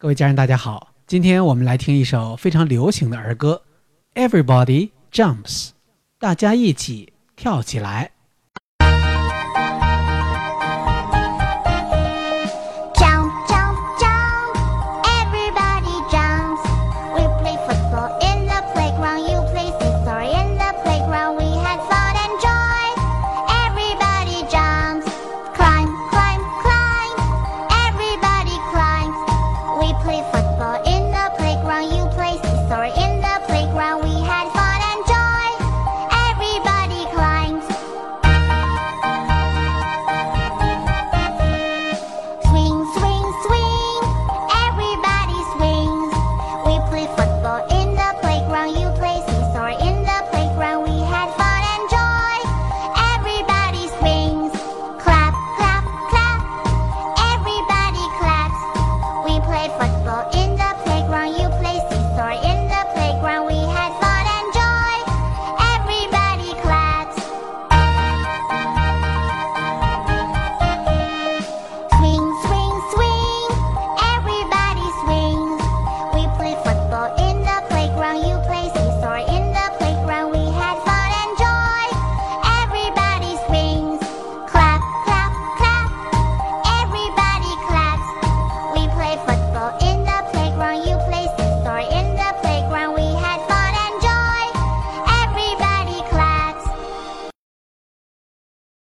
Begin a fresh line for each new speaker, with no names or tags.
各位家人大家好。今天我们来听一首非常流行的儿歌 everybody jumps 大家一起跳起来。